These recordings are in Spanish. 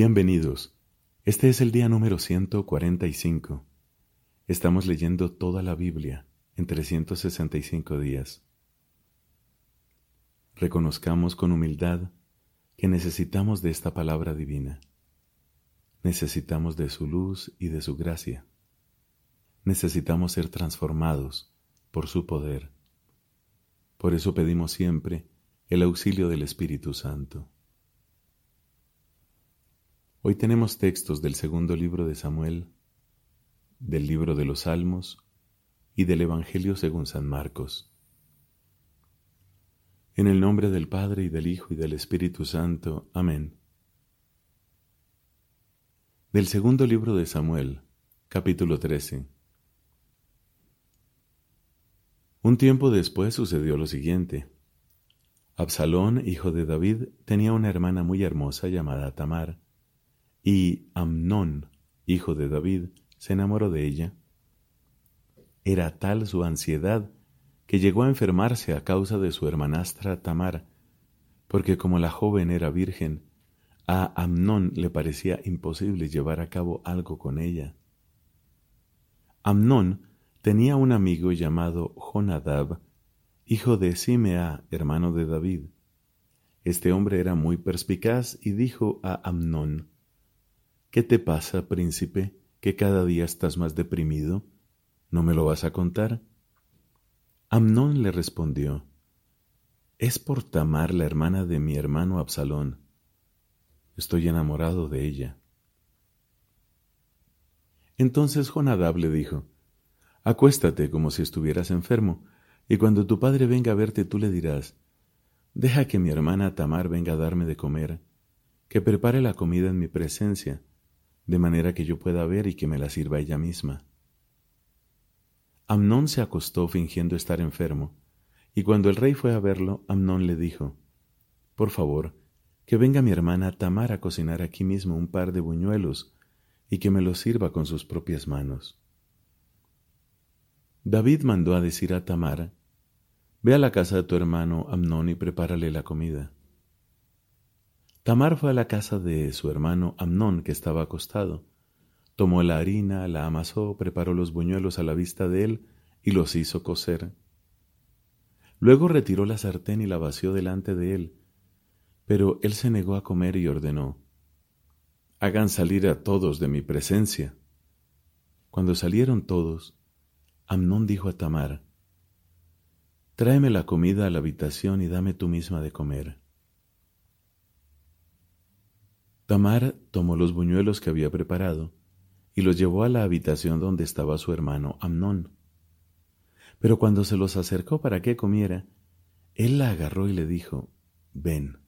Bienvenidos. Este es el día número 145. Estamos leyendo toda la Biblia en 365 días. Reconozcamos con humildad que necesitamos de esta palabra divina. Necesitamos de su luz y de su gracia. Necesitamos ser transformados por su poder. Por eso pedimos siempre el auxilio del Espíritu Santo. Hoy tenemos textos del segundo libro de Samuel, del libro de los Salmos y del Evangelio según San Marcos. En el nombre del Padre y del Hijo y del Espíritu Santo. Amén. Del segundo libro de Samuel, capítulo 13. Un tiempo después sucedió lo siguiente. Absalón, hijo de David, tenía una hermana muy hermosa llamada Tamar y Amnón, hijo de David, se enamoró de ella. Era tal su ansiedad que llegó a enfermarse a causa de su hermanastra Tamar, porque como la joven era virgen, a Amnón le parecía imposible llevar a cabo algo con ella. Amnón tenía un amigo llamado Jonadab, hijo de Simea, hermano de David. Este hombre era muy perspicaz y dijo a Amnón, ¿Qué te pasa, príncipe, que cada día estás más deprimido? ¿No me lo vas a contar? Amnón le respondió, Es por Tamar, la hermana de mi hermano Absalón. Estoy enamorado de ella. Entonces Jonadab le dijo, Acuéstate como si estuvieras enfermo, y cuando tu padre venga a verte tú le dirás, Deja que mi hermana Tamar venga a darme de comer, que prepare la comida en mi presencia, de manera que yo pueda ver y que me la sirva ella misma. Amnón se acostó fingiendo estar enfermo, y cuando el rey fue a verlo, Amnón le dijo, Por favor, que venga mi hermana Tamar a cocinar aquí mismo un par de buñuelos y que me los sirva con sus propias manos. David mandó a decir a Tamar, Ve a la casa de tu hermano Amnón y prepárale la comida. Tamar fue a la casa de su hermano Amnón, que estaba acostado. Tomó la harina, la amasó, preparó los buñuelos a la vista de él y los hizo cocer. Luego retiró la sartén y la vació delante de él, pero él se negó a comer y ordenó, Hagan salir a todos de mi presencia. Cuando salieron todos, Amnón dijo a Tamar, Tráeme la comida a la habitación y dame tú misma de comer. Tamar tomó los buñuelos que había preparado y los llevó a la habitación donde estaba su hermano Amnón. Pero cuando se los acercó para que comiera, él la agarró y le dijo, Ven,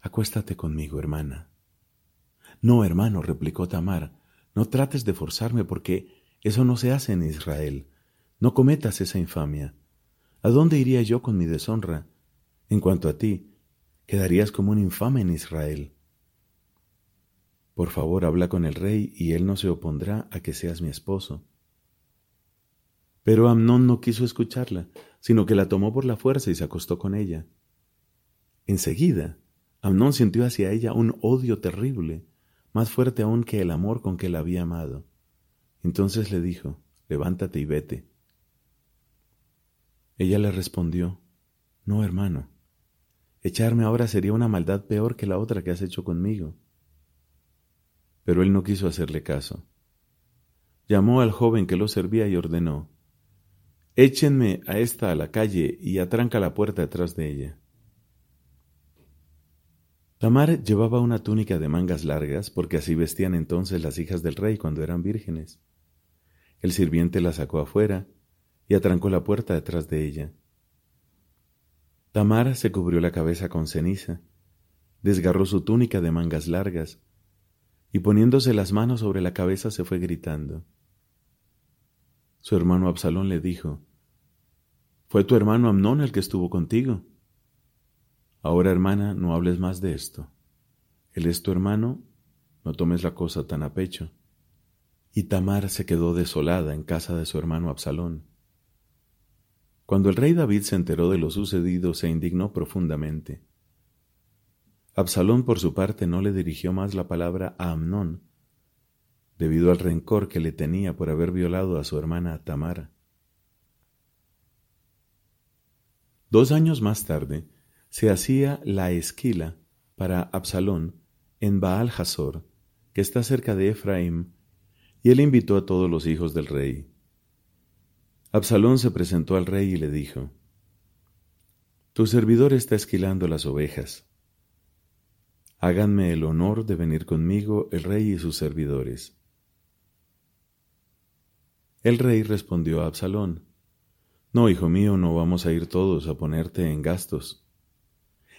acuéstate conmigo, hermana. No, hermano, replicó Tamar, no trates de forzarme porque eso no se hace en Israel. No cometas esa infamia. ¿A dónde iría yo con mi deshonra? En cuanto a ti, quedarías como un infame en Israel. Por favor, habla con el rey y él no se opondrá a que seas mi esposo. Pero Amnón no quiso escucharla, sino que la tomó por la fuerza y se acostó con ella. Enseguida, Amnón sintió hacia ella un odio terrible, más fuerte aún que el amor con que la había amado. Entonces le dijo, levántate y vete. Ella le respondió, no, hermano, echarme ahora sería una maldad peor que la otra que has hecho conmigo pero él no quiso hacerle caso. Llamó al joven que lo servía y ordenó, Échenme a esta a la calle y atranca la puerta detrás de ella. Tamar llevaba una túnica de mangas largas, porque así vestían entonces las hijas del rey cuando eran vírgenes. El sirviente la sacó afuera y atrancó la puerta detrás de ella. Tamar se cubrió la cabeza con ceniza, desgarró su túnica de mangas largas y poniéndose las manos sobre la cabeza se fue gritando. Su hermano Absalón le dijo, ¿Fue tu hermano Amnón el que estuvo contigo? Ahora, hermana, no hables más de esto. Él es tu hermano, no tomes la cosa tan a pecho. Y Tamar se quedó desolada en casa de su hermano Absalón. Cuando el rey David se enteró de lo sucedido, se indignó profundamente. Absalón por su parte no le dirigió más la palabra a Amnón, debido al rencor que le tenía por haber violado a su hermana Tamara. Dos años más tarde se hacía la esquila para Absalón en Baal Hazor, que está cerca de Efraim, y él invitó a todos los hijos del rey. Absalón se presentó al rey y le dijo, Tu servidor está esquilando las ovejas. Háganme el honor de venir conmigo el rey y sus servidores. El rey respondió a Absalón, No, hijo mío, no vamos a ir todos a ponerte en gastos.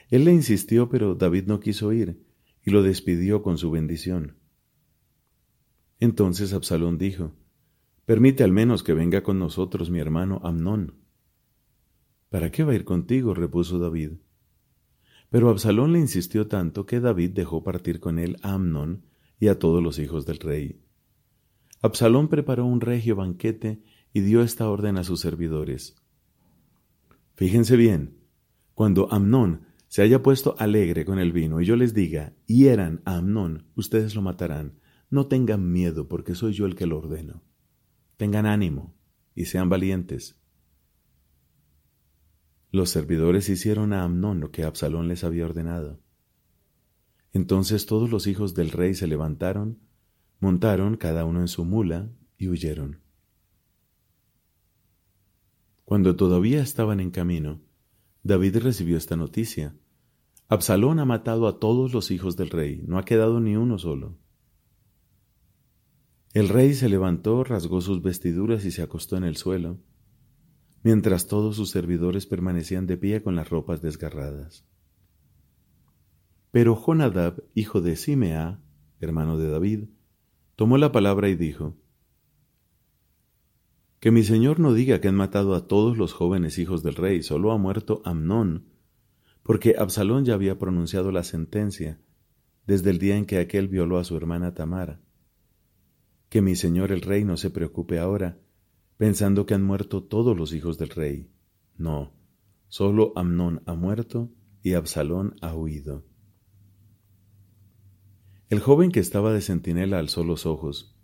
Él le insistió, pero David no quiso ir, y lo despidió con su bendición. Entonces Absalón dijo, Permite al menos que venga con nosotros mi hermano Amnón. ¿Para qué va a ir contigo? repuso David. Pero Absalón le insistió tanto que David dejó partir con él a Amnón y a todos los hijos del rey. Absalón preparó un regio banquete y dio esta orden a sus servidores. Fíjense bien, cuando Amnón se haya puesto alegre con el vino y yo les diga, hieran a Amnón, ustedes lo matarán. No tengan miedo porque soy yo el que lo ordeno. Tengan ánimo y sean valientes. Los servidores hicieron a Amnón lo que Absalón les había ordenado. Entonces todos los hijos del rey se levantaron Montaron cada uno en su mula y huyeron. Cuando todavía estaban en camino, David recibió esta noticia. Absalón ha matado a todos los hijos del rey, no ha quedado ni uno solo. El rey se levantó, rasgó sus vestiduras y se acostó en el suelo, mientras todos sus servidores permanecían de pie con las ropas desgarradas. Pero Jonadab, hijo de Simea, hermano de David, tomó la palabra y dijo, Que mi señor no diga que han matado a todos los jóvenes hijos del rey, solo ha muerto Amnón, porque Absalón ya había pronunciado la sentencia desde el día en que aquel violó a su hermana Tamara. Que mi señor el rey no se preocupe ahora, pensando que han muerto todos los hijos del rey. No, solo Amnón ha muerto y Absalón ha huido. El joven que estaba de centinela alzó los ojos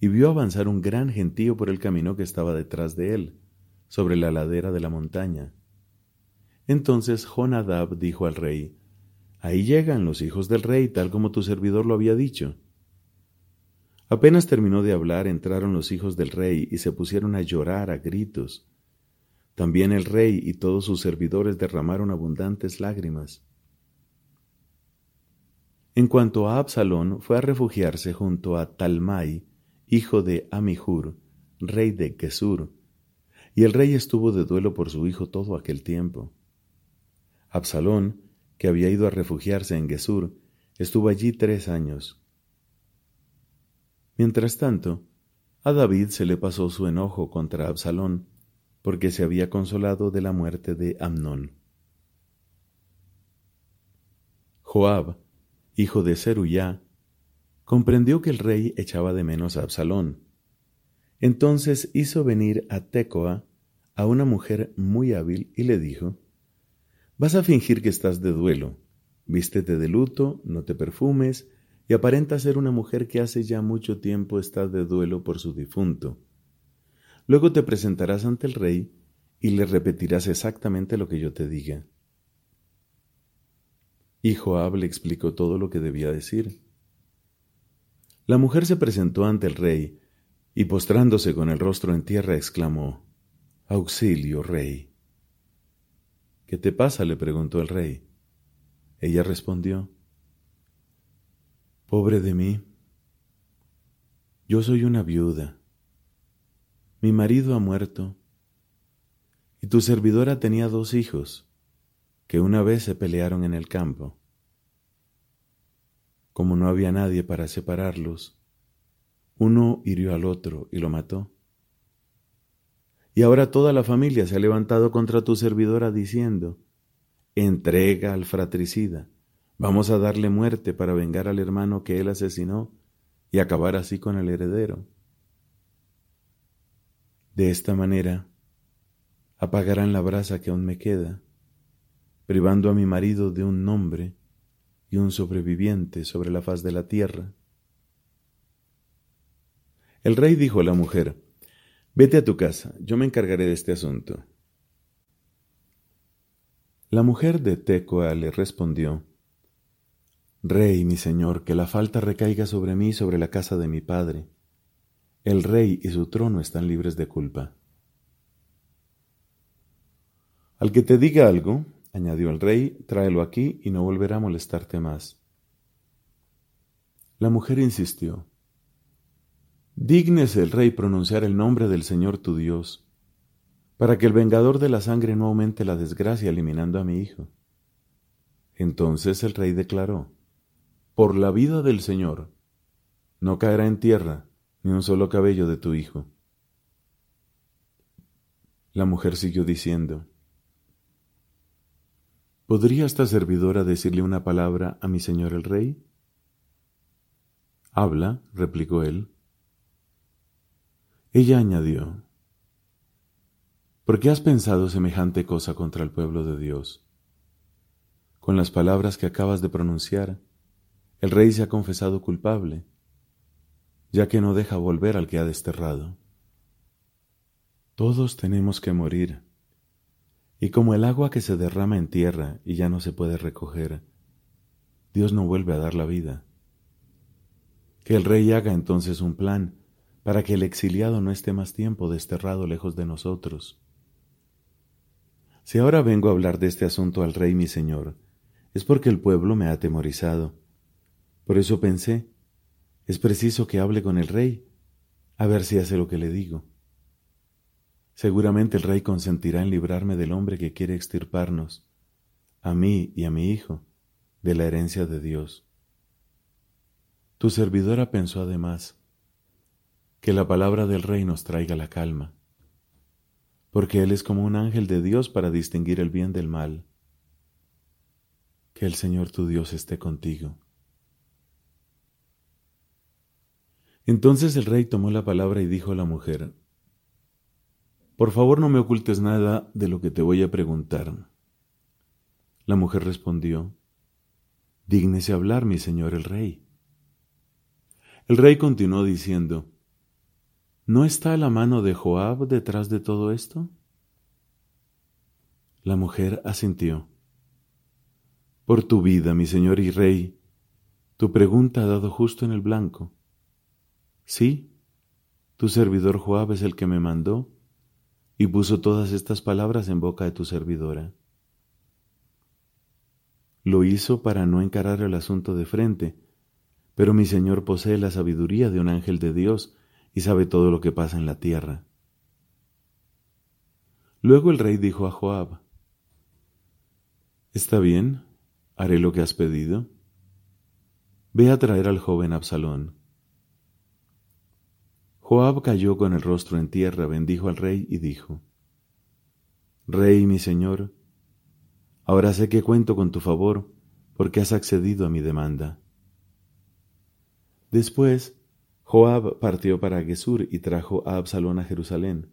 y vio avanzar un gran gentío por el camino que estaba detrás de él, sobre la ladera de la montaña. Entonces Jonadab dijo al rey, Ahí llegan los hijos del rey, tal como tu servidor lo había dicho. Apenas terminó de hablar, entraron los hijos del rey y se pusieron a llorar a gritos. También el rey y todos sus servidores derramaron abundantes lágrimas. En cuanto a Absalón, fue a refugiarse junto a Talmai, hijo de Amihur, rey de Gesur, y el rey estuvo de duelo por su hijo todo aquel tiempo. Absalón, que había ido a refugiarse en Gesur, estuvo allí tres años. Mientras tanto, a David se le pasó su enojo contra Absalón, porque se había consolado de la muerte de Amnón. Joab, hijo de Zeruyá, comprendió que el rey echaba de menos a Absalón. Entonces hizo venir a Tecoa a una mujer muy hábil y le dijo, Vas a fingir que estás de duelo, vístete de luto, no te perfumes, y aparenta ser una mujer que hace ya mucho tiempo está de duelo por su difunto. Luego te presentarás ante el rey y le repetirás exactamente lo que yo te diga. Y Joab le explicó todo lo que debía decir. La mujer se presentó ante el rey y postrándose con el rostro en tierra exclamó, Auxilio, rey. ¿Qué te pasa? le preguntó el rey. Ella respondió, Pobre de mí, yo soy una viuda. Mi marido ha muerto y tu servidora tenía dos hijos que una vez se pelearon en el campo. Como no había nadie para separarlos, uno hirió al otro y lo mató. Y ahora toda la familia se ha levantado contra tu servidora diciendo, entrega al fratricida, vamos a darle muerte para vengar al hermano que él asesinó y acabar así con el heredero. De esta manera, apagarán la brasa que aún me queda privando a mi marido de un nombre y un sobreviviente sobre la faz de la tierra. El rey dijo a la mujer, Vete a tu casa, yo me encargaré de este asunto. La mujer de Tecoa le respondió, Rey, mi señor, que la falta recaiga sobre mí y sobre la casa de mi padre. El rey y su trono están libres de culpa. Al que te diga algo, añadió el rey, tráelo aquí y no volverá a molestarte más. La mujer insistió. Dígnese el rey pronunciar el nombre del Señor tu Dios, para que el vengador de la sangre no aumente la desgracia eliminando a mi hijo. Entonces el rey declaró, Por la vida del Señor, no caerá en tierra ni un solo cabello de tu hijo. La mujer siguió diciendo, ¿Podría esta servidora decirle una palabra a mi señor el rey? Habla, replicó él. Ella añadió, ¿por qué has pensado semejante cosa contra el pueblo de Dios? Con las palabras que acabas de pronunciar, el rey se ha confesado culpable, ya que no deja volver al que ha desterrado. Todos tenemos que morir y como el agua que se derrama en tierra y ya no se puede recoger, Dios no vuelve a dar la vida. Que el rey haga entonces un plan para que el exiliado no esté más tiempo desterrado lejos de nosotros. Si ahora vengo a hablar de este asunto al rey mi señor, es porque el pueblo me ha atemorizado. Por eso pensé, es preciso que hable con el rey, a ver si hace lo que le digo. Seguramente el rey consentirá en librarme del hombre que quiere extirparnos, a mí y a mi hijo, de la herencia de Dios. Tu servidora pensó además que la palabra del rey nos traiga la calma, porque Él es como un ángel de Dios para distinguir el bien del mal. Que el Señor tu Dios esté contigo. Entonces el rey tomó la palabra y dijo a la mujer, por favor no me ocultes nada de lo que te voy a preguntar. La mujer respondió, Dígnese hablar, mi señor el rey. El rey continuó diciendo, ¿No está la mano de Joab detrás de todo esto? La mujer asintió. Por tu vida, mi señor y rey, tu pregunta ha dado justo en el blanco. Sí, tu servidor Joab es el que me mandó y puso todas estas palabras en boca de tu servidora. Lo hizo para no encarar el asunto de frente, pero mi Señor posee la sabiduría de un ángel de Dios y sabe todo lo que pasa en la tierra. Luego el rey dijo a Joab, Está bien, haré lo que has pedido. Ve a traer al joven Absalón. Joab cayó con el rostro en tierra, bendijo al rey y dijo, Rey mi señor, ahora sé que cuento con tu favor porque has accedido a mi demanda. Después, Joab partió para Gesur y trajo a Absalón a Jerusalén.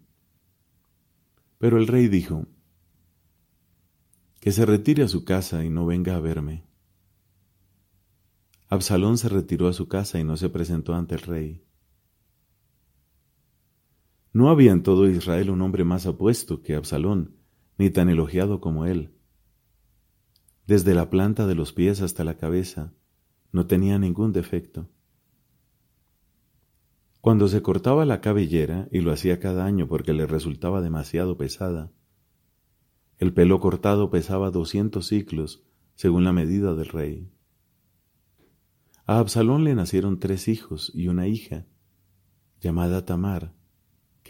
Pero el rey dijo, Que se retire a su casa y no venga a verme. Absalón se retiró a su casa y no se presentó ante el rey. No había en todo Israel un hombre más apuesto que Absalón, ni tan elogiado como él. Desde la planta de los pies hasta la cabeza, no tenía ningún defecto. Cuando se cortaba la cabellera, y lo hacía cada año porque le resultaba demasiado pesada, el pelo cortado pesaba doscientos ciclos, según la medida del rey. A Absalón le nacieron tres hijos y una hija, llamada Tamar,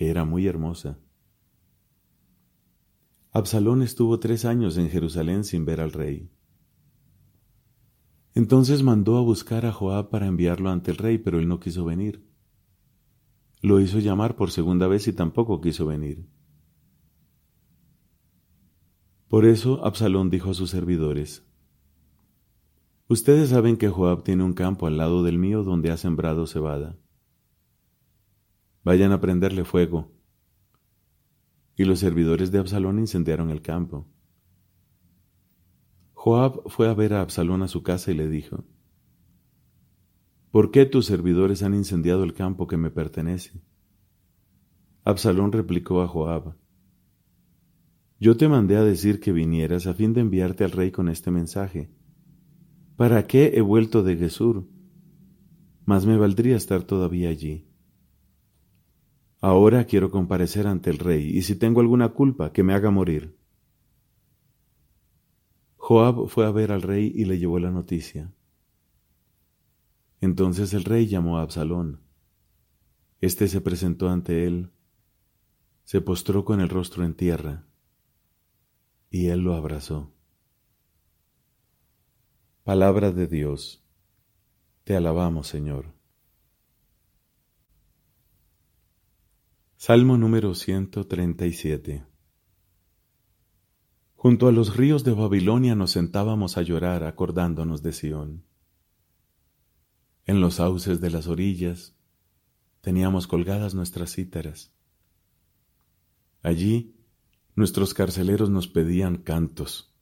era muy hermosa. Absalón estuvo tres años en Jerusalén sin ver al rey. Entonces mandó a buscar a Joab para enviarlo ante el rey, pero él no quiso venir. Lo hizo llamar por segunda vez y tampoco quiso venir. Por eso Absalón dijo a sus servidores, Ustedes saben que Joab tiene un campo al lado del mío donde ha sembrado cebada. Vayan a prenderle fuego. Y los servidores de Absalón incendiaron el campo. Joab fue a ver a Absalón a su casa y le dijo, ¿Por qué tus servidores han incendiado el campo que me pertenece? Absalón replicó a Joab, Yo te mandé a decir que vinieras a fin de enviarte al rey con este mensaje. ¿Para qué he vuelto de Gesur? Mas me valdría estar todavía allí. Ahora quiero comparecer ante el rey, y si tengo alguna culpa, que me haga morir. Joab fue a ver al rey y le llevó la noticia. Entonces el rey llamó a Absalón. Este se presentó ante él, se postró con el rostro en tierra, y él lo abrazó. Palabra de Dios. Te alabamos, Señor. Salmo número 137 Junto a los ríos de Babilonia nos sentábamos a llorar acordándonos de Sión. En los sauces de las orillas teníamos colgadas nuestras cítaras. Allí nuestros carceleros nos pedían cantos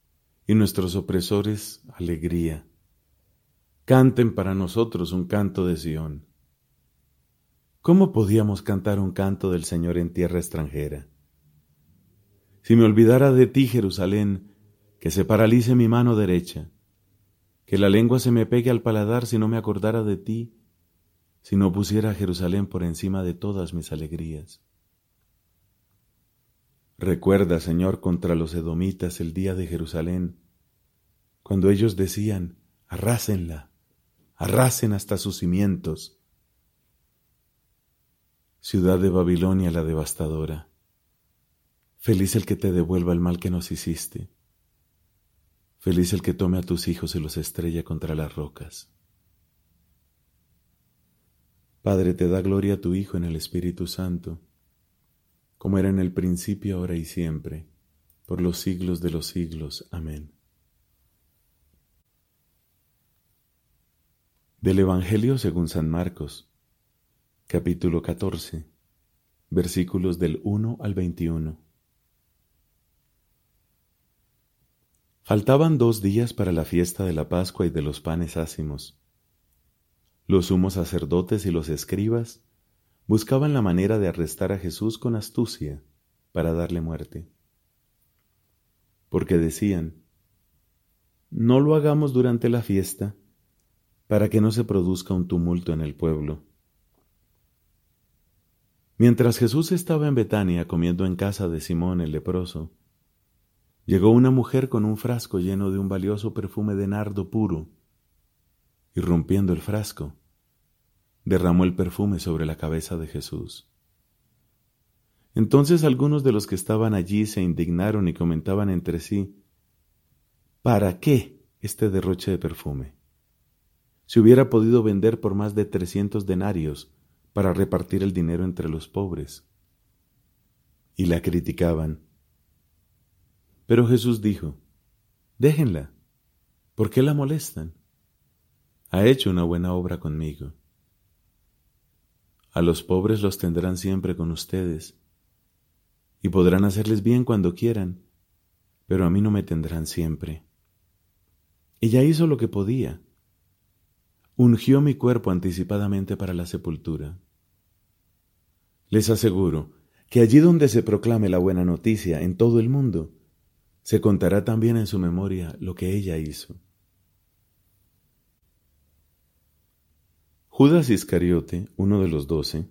y nuestros opresores alegría. Canten para nosotros un canto de Sión. ¿Cómo podíamos cantar un canto del Señor en tierra extranjera? Si me olvidara de ti, Jerusalén, que se paralice mi mano derecha, que la lengua se me pegue al paladar si no me acordara de ti, si no pusiera a Jerusalén por encima de todas mis alegrías. Recuerda, Señor, contra los edomitas el día de Jerusalén, cuando ellos decían, arrásenla, arrasen hasta sus cimientos. Ciudad de Babilonia la devastadora Feliz el que te devuelva el mal que nos hiciste. Feliz el que tome a tus hijos y los estrella contra las rocas. Padre, te da gloria a tu Hijo en el Espíritu Santo, como era en el principio, ahora y siempre, por los siglos de los siglos. Amén. Del Evangelio según San Marcos, capítulo 14, versículos del 1 al 21. Faltaban dos días para la fiesta de la Pascua y de los panes ácimos. Los sumos sacerdotes y los escribas buscaban la manera de arrestar a Jesús con astucia para darle muerte. Porque decían, no lo hagamos durante la fiesta para que no se produzca un tumulto en el pueblo. Mientras Jesús estaba en Betania comiendo en casa de Simón el leproso, Llegó una mujer con un frasco lleno de un valioso perfume de nardo puro, y rompiendo el frasco, derramó el perfume sobre la cabeza de Jesús. Entonces algunos de los que estaban allí se indignaron y comentaban entre sí, ¿para qué este derroche de perfume? Si hubiera podido vender por más de trescientos denarios para repartir el dinero entre los pobres. Y la criticaban pero Jesús dijo, déjenla, ¿por qué la molestan? Ha hecho una buena obra conmigo. A los pobres los tendrán siempre con ustedes, y podrán hacerles bien cuando quieran, pero a mí no me tendrán siempre. Ella hizo lo que podía. Ungió mi cuerpo anticipadamente para la sepultura. Les aseguro que allí donde se proclame la buena noticia en todo el mundo, se contará también en su memoria lo que ella hizo. Judas Iscariote, uno de los doce,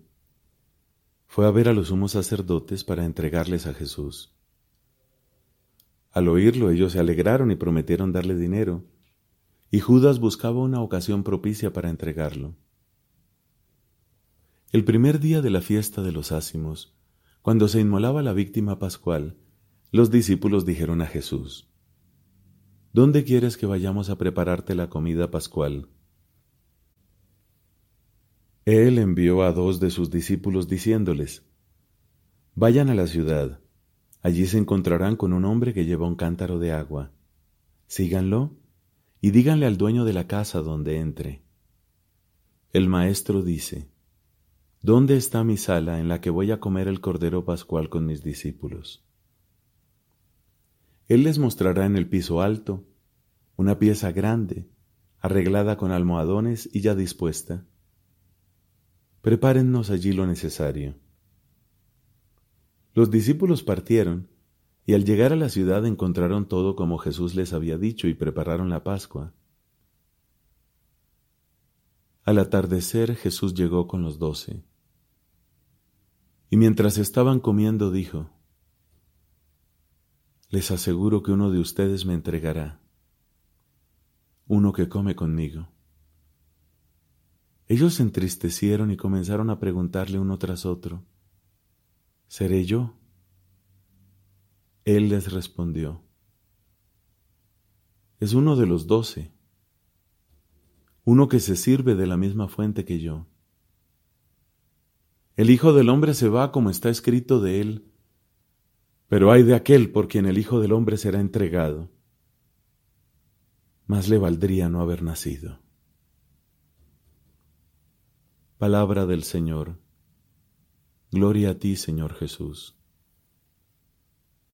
fue a ver a los sumos sacerdotes para entregarles a Jesús. Al oírlo ellos se alegraron y prometieron darle dinero, y Judas buscaba una ocasión propicia para entregarlo. El primer día de la fiesta de los ácimos, cuando se inmolaba la víctima pascual, los discípulos dijeron a Jesús, ¿Dónde quieres que vayamos a prepararte la comida pascual? Él envió a dos de sus discípulos diciéndoles, Vayan a la ciudad, allí se encontrarán con un hombre que lleva un cántaro de agua. Síganlo y díganle al dueño de la casa donde entre. El maestro dice, ¿Dónde está mi sala en la que voy a comer el cordero pascual con mis discípulos? Él les mostrará en el piso alto, una pieza grande, arreglada con almohadones y ya dispuesta. Prepárennos allí lo necesario. Los discípulos partieron y al llegar a la ciudad encontraron todo como Jesús les había dicho y prepararon la Pascua. Al atardecer Jesús llegó con los doce. Y mientras estaban comiendo dijo, Les aseguro que uno de ustedes me entregará uno que come conmigo. Ellos se entristecieron y comenzaron a preguntarle uno tras otro, ¿seré yo? Él les respondió, es uno de los doce, uno que se sirve de la misma fuente que yo. El Hijo del Hombre se va como está escrito de él, pero hay de aquel por quien el Hijo del Hombre será entregado más le valdría no haber nacido. Palabra del Señor. Gloria a ti, Señor Jesús.